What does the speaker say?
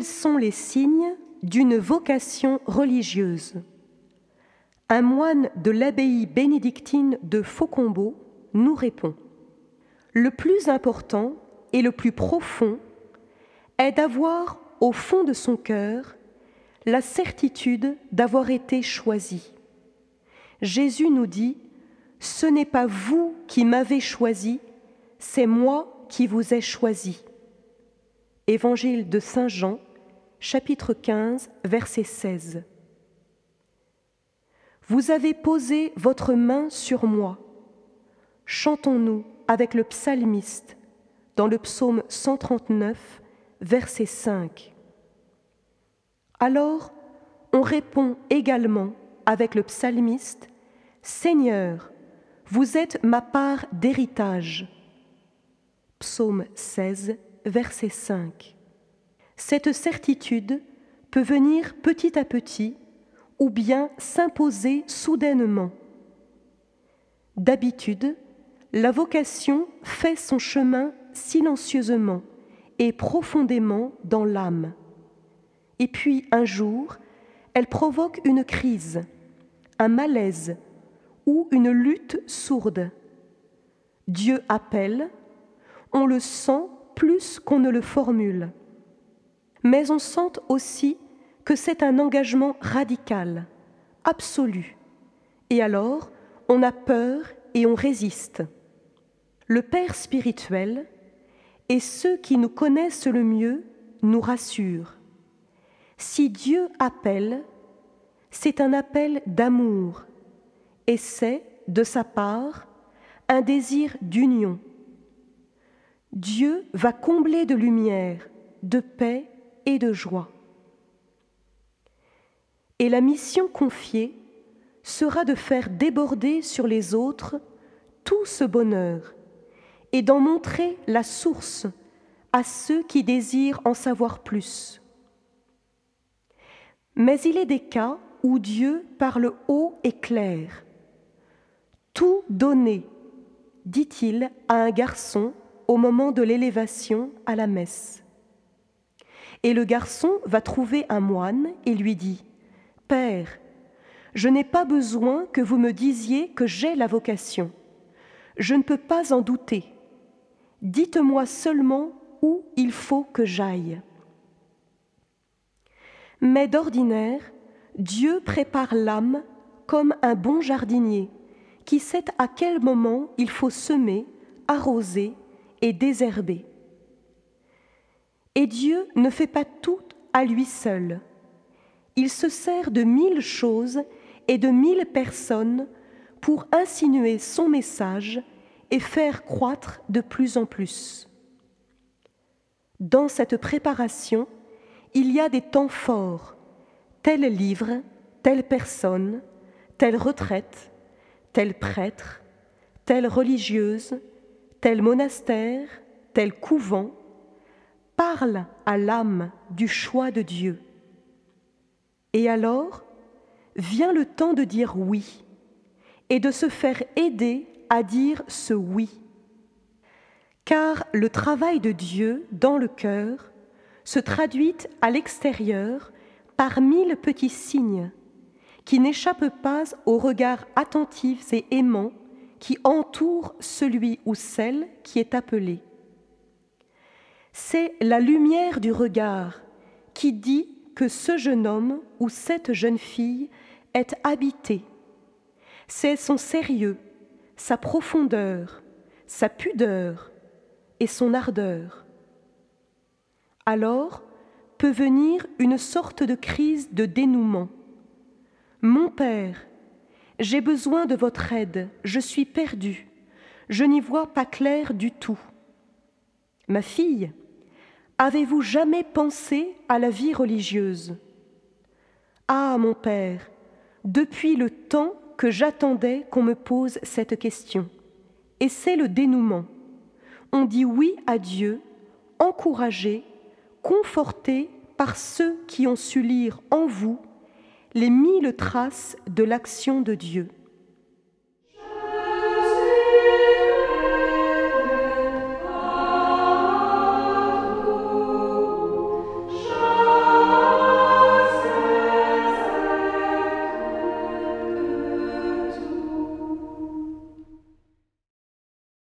Quels sont les signes d'une vocation religieuse Un moine de l'abbaye bénédictine de Faucombeau nous répond Le plus important et le plus profond est d'avoir au fond de son cœur la certitude d'avoir été choisi. Jésus nous dit Ce n'est pas vous qui m'avez choisi, c'est moi qui vous ai choisi. Évangile de Saint Jean, chapitre 15, verset 16. Vous avez posé votre main sur moi. Chantons-nous avec le psalmiste dans le psaume 139, verset 5. Alors, on répond également avec le psalmiste, Seigneur, vous êtes ma part d'héritage. Psaume 16, verset 5. Cette certitude peut venir petit à petit ou bien s'imposer soudainement. D'habitude, la vocation fait son chemin silencieusement et profondément dans l'âme. Et puis un jour, elle provoque une crise, un malaise ou une lutte sourde. Dieu appelle, on le sent plus qu'on ne le formule. Mais on sent aussi que c'est un engagement radical, absolu. Et alors, on a peur et on résiste. Le Père spirituel et ceux qui nous connaissent le mieux nous rassurent. Si Dieu appelle, c'est un appel d'amour et c'est, de sa part, un désir d'union. Dieu va combler de lumière, de paix de joie. Et la mission confiée sera de faire déborder sur les autres tout ce bonheur et d'en montrer la source à ceux qui désirent en savoir plus. Mais il est des cas où Dieu parle haut et clair. Tout donner, dit-il à un garçon au moment de l'élévation à la messe. Et le garçon va trouver un moine et lui dit, Père, je n'ai pas besoin que vous me disiez que j'ai la vocation. Je ne peux pas en douter. Dites-moi seulement où il faut que j'aille. Mais d'ordinaire, Dieu prépare l'âme comme un bon jardinier qui sait à quel moment il faut semer, arroser et désherber. Et Dieu ne fait pas tout à lui seul. Il se sert de mille choses et de mille personnes pour insinuer son message et faire croître de plus en plus. Dans cette préparation, il y a des temps forts, tel livre, telle personne, telle retraite, tel prêtre, telle religieuse, tel monastère, tel couvent, parle à l'âme du choix de Dieu. Et alors vient le temps de dire oui et de se faire aider à dire ce oui. Car le travail de Dieu dans le cœur se traduit à l'extérieur par mille petits signes qui n'échappent pas au regard attentifs et aimants qui entourent celui ou celle qui est appelé. C'est la lumière du regard qui dit que ce jeune homme ou cette jeune fille est habité. C'est son sérieux, sa profondeur, sa pudeur et son ardeur alors peut venir une sorte de crise de dénouement. Mon Père, j'ai besoin de votre aide, je suis perdu, je n'y vois pas clair du tout. Ma fille, avez-vous jamais pensé à la vie religieuse? Ah, mon Père, depuis le temps que j'attendais qu'on me pose cette question. Et c'est le dénouement. On dit oui à Dieu, encouragé conforté par ceux qui ont su lire en vous les mille traces de l'action de Dieu.